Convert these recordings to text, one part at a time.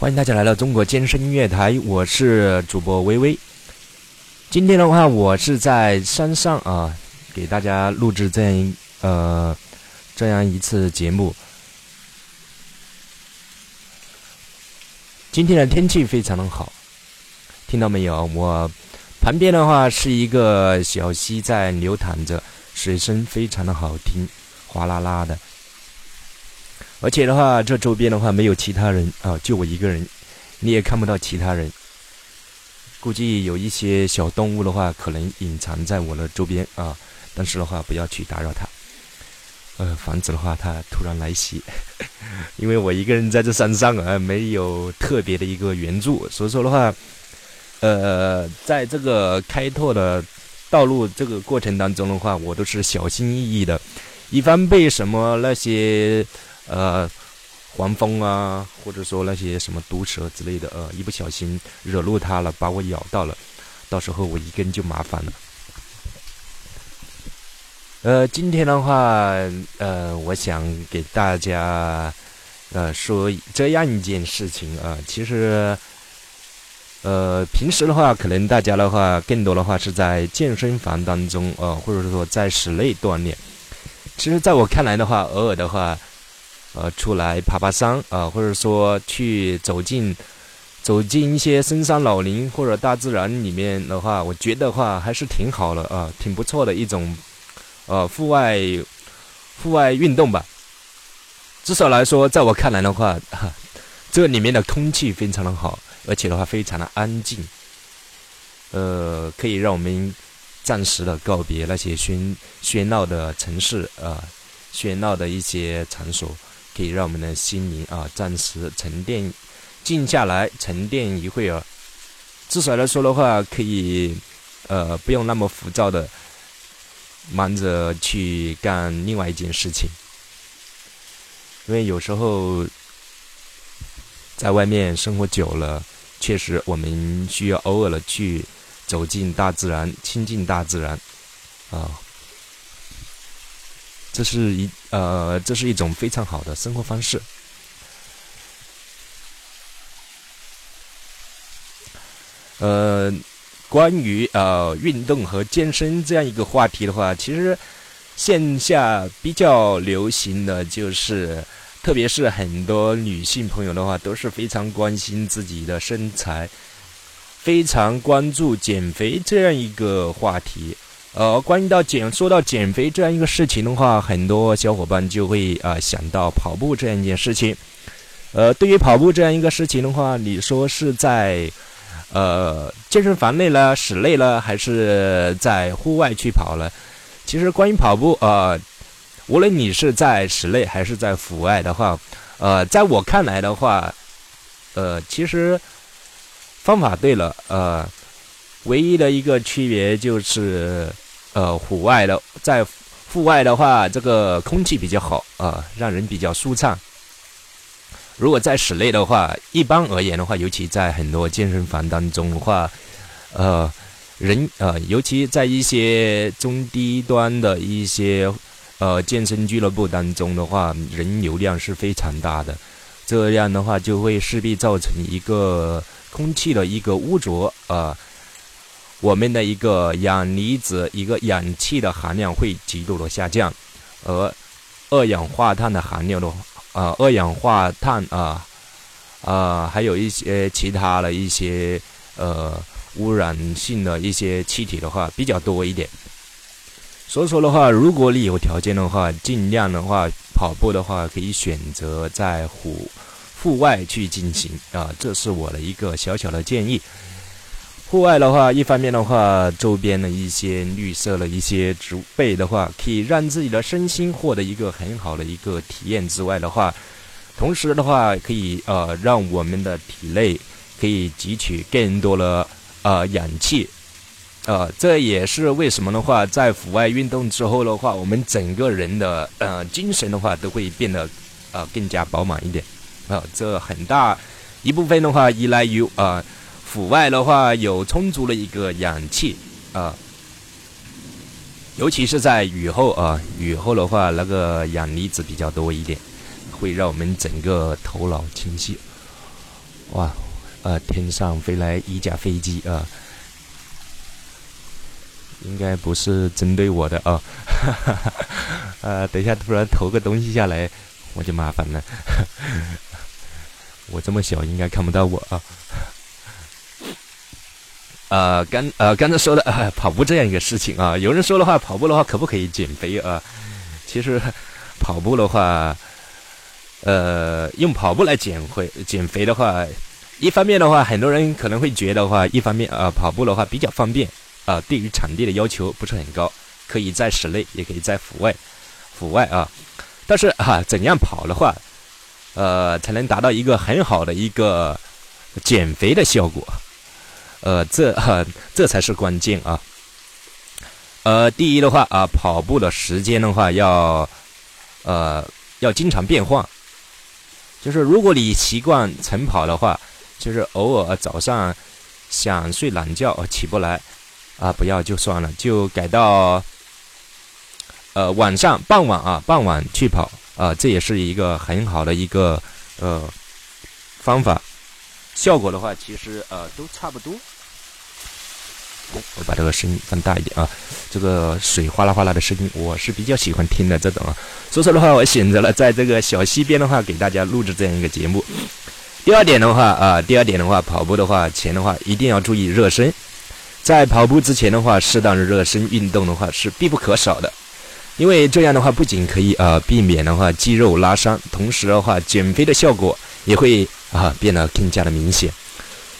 欢迎大家来到中国健身音乐台，我是主播微微。今天的话，我是在山上啊，给大家录制这样一呃这样一次节目。今天的天气非常的好，听到没有？我旁边的话是一个小溪在流淌着，水声非常的好听，哗啦啦的。而且的话，这周边的话没有其他人啊，就我一个人，你也看不到其他人。估计有一些小动物的话，可能隐藏在我的周边啊，但是的话不要去打扰它，呃，防止的话它突然来袭。因为我一个人在这山上啊，没有特别的一个援助，所以说的话，呃，在这个开拓的道路这个过程当中的话，我都是小心翼翼的，以防被什么那些。呃，黄蜂啊，或者说那些什么毒蛇之类的，呃，一不小心惹怒它了，把我咬到了，到时候我一个人就麻烦了。呃，今天的话，呃，我想给大家呃说这样一件事情啊，其实，呃，平时的话，可能大家的话更多的话是在健身房当中，呃，或者是说在室内锻炼。其实，在我看来的话，偶尔的话。呃，出来爬爬山啊，或者说去走进走进一些深山老林或者大自然里面的话，我觉得话还是挺好的啊，挺不错的一种呃户外户外运动吧。至少来说，在我看来的话，这里面的空气非常的好，而且的话非常的安静，呃，可以让我们暂时的告别那些喧喧闹的城市啊，喧闹的一些场所。可以让我们的心灵啊暂时沉淀、静下来，沉淀一会儿。至少来说的话，可以呃不用那么浮躁的忙着去干另外一件事情。因为有时候在外面生活久了，确实我们需要偶尔的去走进大自然，亲近大自然啊。这是一呃，这是一种非常好的生活方式。呃，关于呃运动和健身这样一个话题的话，其实线下比较流行的就是，特别是很多女性朋友的话，都是非常关心自己的身材，非常关注减肥这样一个话题。呃，关于到减，说到减肥这样一个事情的话，很多小伙伴就会啊想到跑步这样一件事情。呃，对于跑步这样一个事情的话，你说是在呃健身房内呢、室内呢，还是在户外去跑呢？其实关于跑步，呃，无论你是在室内还是在户外的话，呃，在我看来的话，呃，其实方法对了，呃。唯一的一个区别就是，呃，户外的在户外的话，这个空气比较好啊，让人比较舒畅。如果在室内的话，一般而言的话，尤其在很多健身房当中的话，呃，人呃，尤其在一些中低端的一些呃健身俱乐部当中的话，人流量是非常大的，这样的话就会势必造成一个空气的一个污浊啊。我们的一个氧离子、一个氧气的含量会极度的下降，而二氧化碳的含量的啊，二氧化碳啊啊，还有一些其他的一些呃污染性的一些气体的话比较多一点。所以说的话，如果你有条件的话，尽量的话跑步的话，可以选择在户户外去进行啊，这是我的一个小小的建议。户外的话，一方面的话，周边的一些绿色的一些植被的话，可以让自己的身心获得一个很好的一个体验之外的话，同时的话，可以呃让我们的体内可以汲取更多的呃氧气，呃，这也是为什么的话，在户外运动之后的话，我们整个人的呃精神的话都会变得呃更加饱满一点，啊，这很大一部分的话依赖于啊。户外的话有充足的一个氧气啊，尤其是在雨后啊，雨后的话那个氧离子比较多一点，会让我们整个头脑清晰。哇，呃，天上飞来一架飞机啊，应该不是针对我的啊。呃，等一下突然投个东西下来，我就麻烦了。我这么小，应该看不到我啊。呃，刚呃刚才说的啊，跑步这样一个事情啊，有人说的话，跑步的话可不可以减肥啊？其实跑步的话。呃，用跑步来减肥减肥的话，一方面的话，很多人可能会觉得话，一方面啊，跑步的话比较方便啊，对于场地的要求不是很高，可以在室内，也可以在户外，户外啊。但是啊，怎样跑的话，呃，才能达到一个很好的一个减肥的效果？呃，这哈，这才是关键啊。呃，第一的话啊，跑步的时间的话要，呃，要经常变换。就是如果你习惯晨跑的话，就是偶尔早上想睡懒觉起不来，啊，不要就算了，就改到呃晚上傍晚啊傍晚去跑啊，这也是一个很好的一个呃方法，效果的话其实呃都差不多。我把这个声音放大一点啊，这个水哗啦哗啦的声音，我是比较喜欢听的这种啊。所以说的话，我选择了在这个小溪边的话，给大家录制这样一个节目。第二点的话啊，第二点的话，跑步的话前的话一定要注意热身，在跑步之前的话，适当的热身运动的话是必不可少的，因为这样的话不仅可以啊避免的话肌肉拉伤，同时的话减肥的效果也会啊变得更加的明显。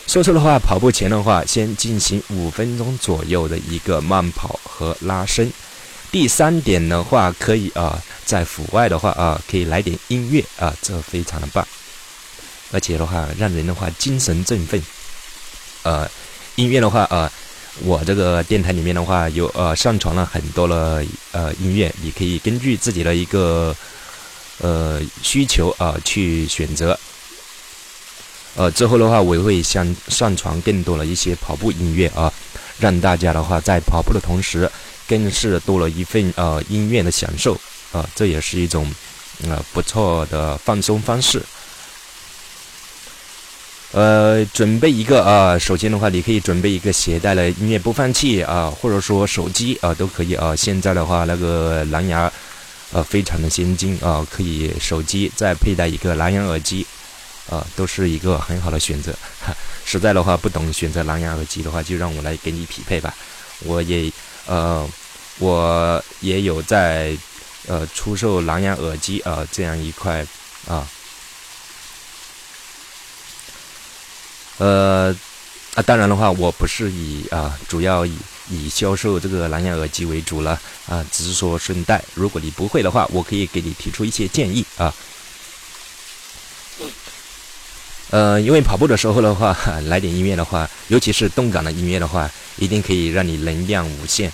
说的话，跑步前的话，先进行五分钟左右的一个慢跑和拉伸。第三点的话，可以啊，在户外的话啊，可以来点音乐啊，这非常的棒，而且的话，让人的话精神振奋。呃，音乐的话啊，我这个电台里面的话有呃上传了很多的呃音乐，你可以根据自己的一个呃需求啊去选择。呃，之后的话，我会上上传更多的一些跑步音乐啊，让大家的话在跑步的同时，更是多了一份呃音乐的享受啊，这也是一种呃不错的放松方式。呃，准备一个啊，首先的话，你可以准备一个携带的音乐播放器啊，或者说手机啊，都可以啊。现在的话，那个蓝牙呃非常的先进啊，可以手机再佩戴一个蓝牙耳机。啊，都是一个很好的选择。实在的话，不懂选择蓝牙耳机的话，就让我来给你匹配吧。我也呃，我也有在呃出售蓝牙耳机啊这样一块啊。呃啊，当然的话，我不是以啊主要以以销售这个蓝牙耳机为主了啊，只是说顺带。如果你不会的话，我可以给你提出一些建议啊。呃，因为跑步的时候的话，来点音乐的话，尤其是动感的音乐的话，一定可以让你能量无限。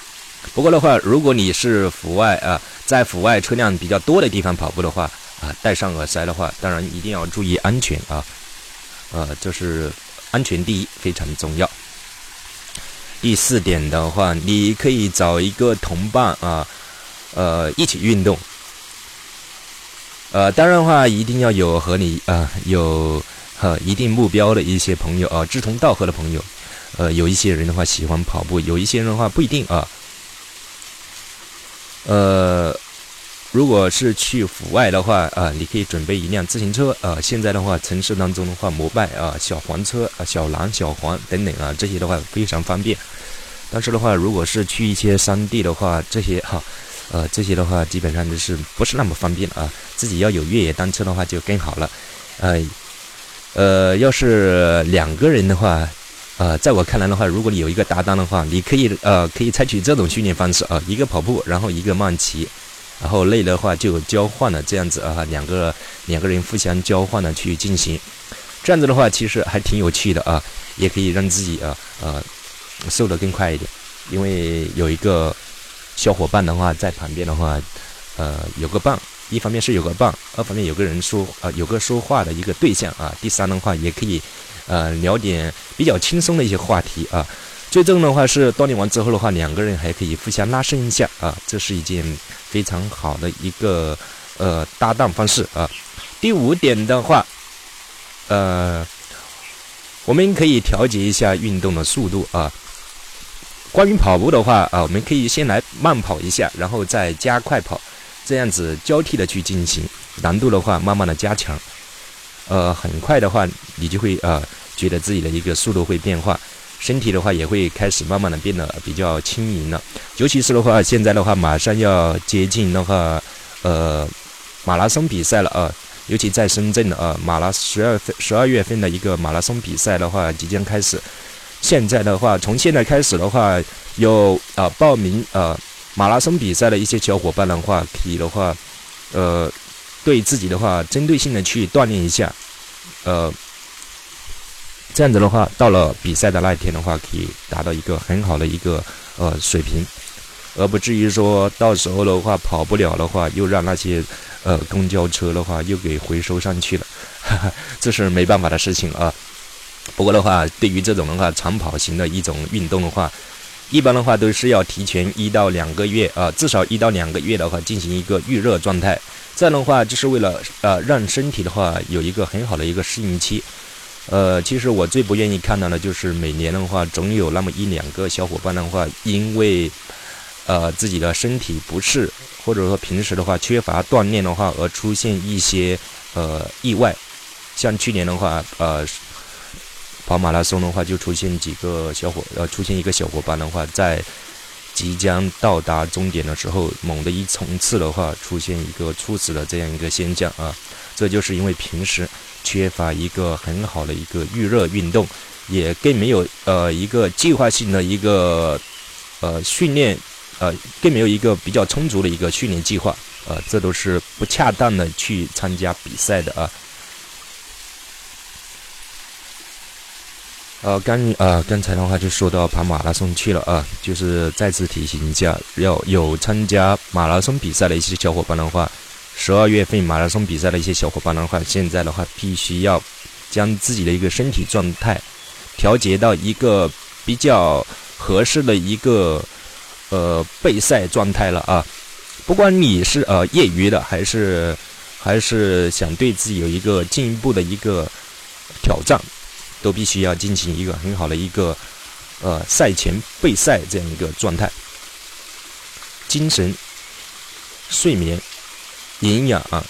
不过的话，如果你是户外啊，在户外车辆比较多的地方跑步的话啊，戴上耳塞的话，当然一定要注意安全啊。呃，就是安全第一，非常重要。第四点的话，你可以找一个同伴啊，呃，一起运动。呃，当然的话，一定要有和你啊有。呃，一定目标的一些朋友啊，志同道合的朋友，呃，有一些人的话喜欢跑步，有一些人的话不一定啊。呃，如果是去户外的话啊，你可以准备一辆自行车啊。现在的话，城市当中的话，摩拜啊、小黄车啊、小蓝、小黄等等啊，这些的话非常方便。但是的话，如果是去一些山地的话，这些哈，呃，这些的话基本上就是不是那么方便啊。自己要有越野单车的话就更好了，呃。呃，要是两个人的话，呃，在我看来的话，如果你有一个搭档的话，你可以呃，可以采取这种训练方式啊，一个跑步，然后一个慢骑，然后累的话就交换了这样子啊，两个两个人互相交换的去进行，这样子的话其实还挺有趣的啊，也可以让自己啊呃瘦得更快一点，因为有一个小伙伴的话在旁边的话，呃，有个伴。一方面是有个伴，二方面有个人说，呃，有个说话的一个对象啊。第三的话，也可以，呃，聊点比较轻松的一些话题啊。最终的话是锻炼完之后的话，两个人还可以互相拉伸一下啊，这是一件非常好的一个呃搭档方式啊。第五点的话，呃，我们可以调节一下运动的速度啊。关于跑步的话啊，我们可以先来慢跑一下，然后再加快跑，这样子交替的去进行，难度的话慢慢的加强。呃，很快的话，你就会呃觉得自己的一个速度会变化，身体的话也会开始慢慢的变得比较轻盈了。尤其是的话，现在的话马上要接近的话，呃，马拉松比赛了啊。尤其在深圳的啊，马拉十二份十二月份的一个马拉松比赛的话，即将开始。现在的话，从现在开始的话，有啊报名啊马拉松比赛的一些小伙伴的话，可以的话，呃，对自己的话，针对性的去锻炼一下，呃，这样子的话，到了比赛的那一天的话，可以达到一个很好的一个呃水平，而不至于说到时候的话跑不了的话，又让那些。呃，公交车的话又给回收上去了，哈哈，这是没办法的事情啊。不过的话，对于这种的话长跑型的一种运动的话，一般的话都是要提前一到两个月啊，至少一到两个月的话进行一个预热状态。这样的话，就是为了呃让身体的话有一个很好的一个适应期。呃，其实我最不愿意看到的，就是每年的话总有那么一两个小伙伴的话，因为呃自己的身体不适。或者说平时的话缺乏锻炼的话，而出现一些呃意外，像去年的话，呃跑马拉松的话，就出现几个小伙呃出现一个小伙伴的话，在即将到达终点的时候，猛地一冲刺的话，出现一个猝死的这样一个现象啊，这就是因为平时缺乏一个很好的一个预热运动，也更没有呃一个计划性的一个呃训练。呃，更没有一个比较充足的一个训练计划，呃，这都是不恰当的去参加比赛的啊。呃，刚呃刚才的话就说到跑马拉松去了啊，就是再次提醒一下，要有参加马拉松比赛的一些小伙伴的话，十二月份马拉松比赛的一些小伙伴的话，现在的话必须要将自己的一个身体状态调节到一个比较合适的一个。呃，备赛状态了啊！不管你是呃业余的，还是还是想对自己有一个进一步的一个挑战，都必须要进行一个很好的一个呃赛前备赛这样一个状态。精神、睡眠、营养啊、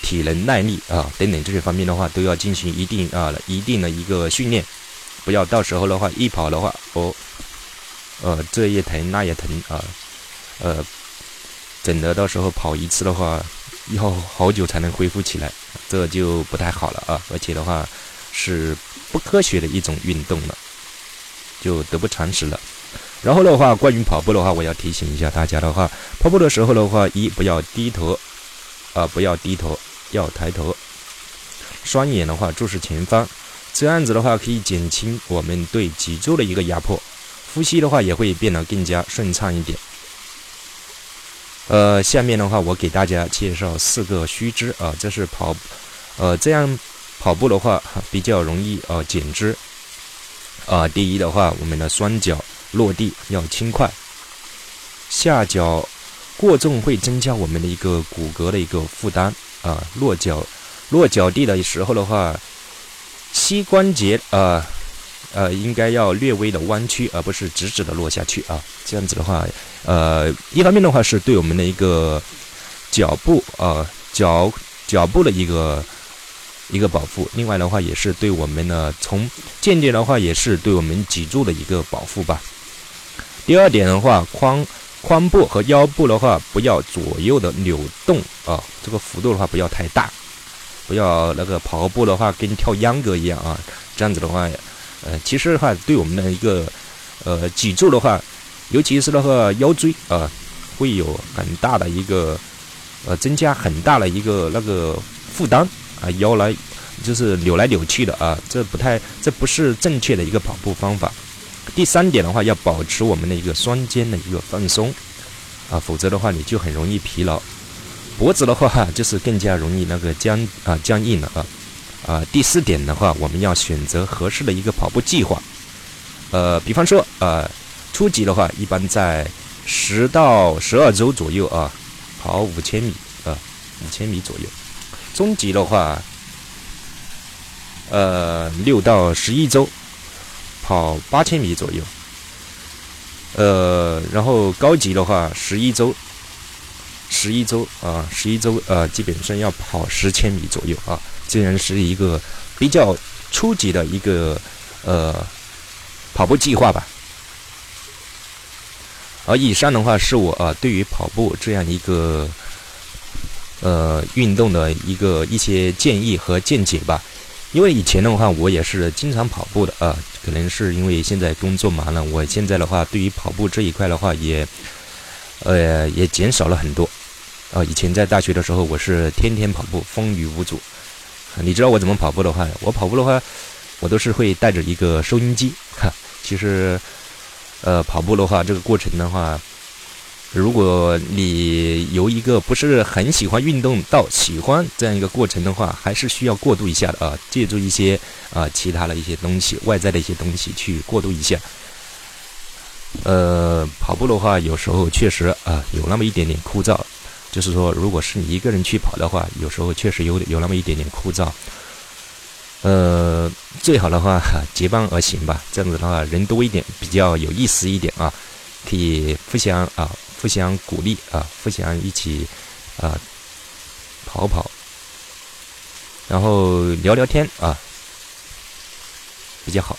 体能耐力啊等等这些方面的话，都要进行一定啊一定的一个训练，不要到时候的话一跑的话哦。呃，这也疼，那也疼啊，呃，整的到时候跑一次的话，要好久才能恢复起来，这就不太好了啊。而且的话，是不科学的一种运动了，就得不偿失了。然后的话，关于跑步的话，我要提醒一下大家的话，跑步的时候的话，一不要低头，啊，不要低头，要抬头，双眼的话注视前方，这样子的话可以减轻我们对脊柱的一个压迫。呼吸的话也会变得更加顺畅一点。呃，下面的话我给大家介绍四个须知啊，这是跑，呃，这样跑步的话比较容易呃减脂。啊，第一的话，我们的双脚落地要轻快，下脚过重会增加我们的一个骨骼的一个负担啊。落脚落脚地的时候的话，膝关节啊。呃，应该要略微的弯曲，而不是直直的落下去啊。这样子的话，呃，一方面的话是对我们的一个脚部啊脚脚部的一个一个保护，另外的话也是对我们的从间接的话也是对我们脊柱的一个保护吧。第二点的话，髋髋部和腰部的话不要左右的扭动啊，这个幅度的话不要太大，不要那个跑步的话跟跳秧歌一样啊，这样子的话。呃，其实的话，对我们的一个呃脊柱的话，尤其是那个腰椎啊，会有很大的一个呃增加很大的一个那个负担啊，腰来就是扭来扭去的啊，这不太这不是正确的一个跑步方法。第三点的话，要保持我们的一个双肩的一个放松啊，否则的话你就很容易疲劳。脖子的话，就是更加容易那个僵啊僵硬了啊。啊，第四点的话，我们要选择合适的一个跑步计划。呃，比方说，呃，初级的话，一般在十到十二周左右啊，跑五千米，啊，五千米左右。中级的话，呃，六到十一周跑八千米左右。呃，然后高级的话，十一周，十一周啊，十一周呃，基本上要跑十千米左右啊。这然是一个比较初级的一个呃跑步计划吧。而以上的话是我啊对于跑步这样一个呃运动的一个一些建议和见解吧。因为以前的话我也是经常跑步的啊，可能是因为现在工作忙了，我现在的话对于跑步这一块的话也呃也减少了很多。啊，以前在大学的时候我是天天跑步，风雨无阻。你知道我怎么跑步的话，我跑步的话，我都是会带着一个收音机。哈，其实。呃，跑步的话，这个过程的话，如果你由一个不是很喜欢运动到喜欢这样一个过程的话，还是需要过渡一下的啊，借助一些啊其他的一些东西，外在的一些东西去过渡一下。呃，跑步的话，有时候确实啊有那么一点点枯燥，就是说，如果是你一个人去跑的话，有时候确实有有那么一点点枯燥。呃，最好的话结伴而行吧，这样子的话人多一点比较有意思一点啊，可以互相啊互相鼓励啊，互相一起啊跑跑，然后聊聊天啊，比较好。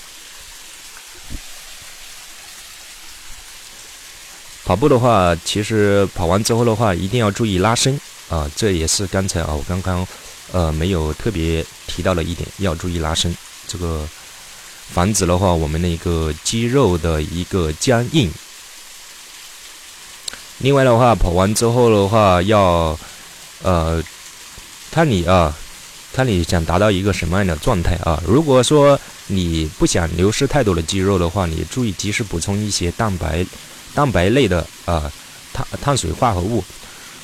跑步的话，其实跑完之后的话，一定要注意拉伸啊，这也是刚才啊我刚刚。呃，没有特别提到的一点，要注意拉伸，这个防止的话，我们的一个肌肉的一个僵硬。另外的话，跑完之后的话，要呃，看你啊，看你想达到一个什么样的状态啊。如果说你不想流失太多的肌肉的话，你注意及时补充一些蛋白、蛋白类的啊碳碳水化合物。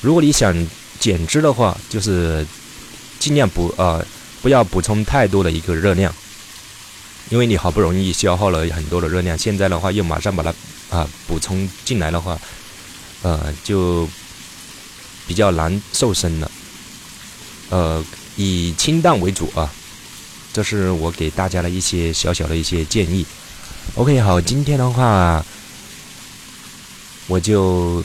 如果你想减脂的话，就是。尽量不呃不要补充太多的一个热量，因为你好不容易消耗了很多的热量，现在的话又马上把它啊补充进来的话，呃就比较难瘦身了。呃，以清淡为主啊，这是我给大家的一些小小的一些建议。OK，好，今天的话我就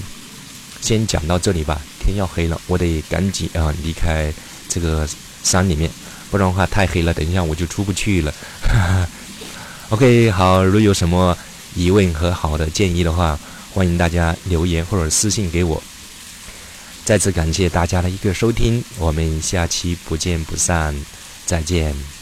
先讲到这里吧，天要黑了，我得赶紧啊离开。这个山里面，不然的话太黑了，等一下我就出不去了。OK，好，如有什么疑问和好的建议的话，欢迎大家留言或者私信给我。再次感谢大家的一个收听，我们下期不见不散，再见。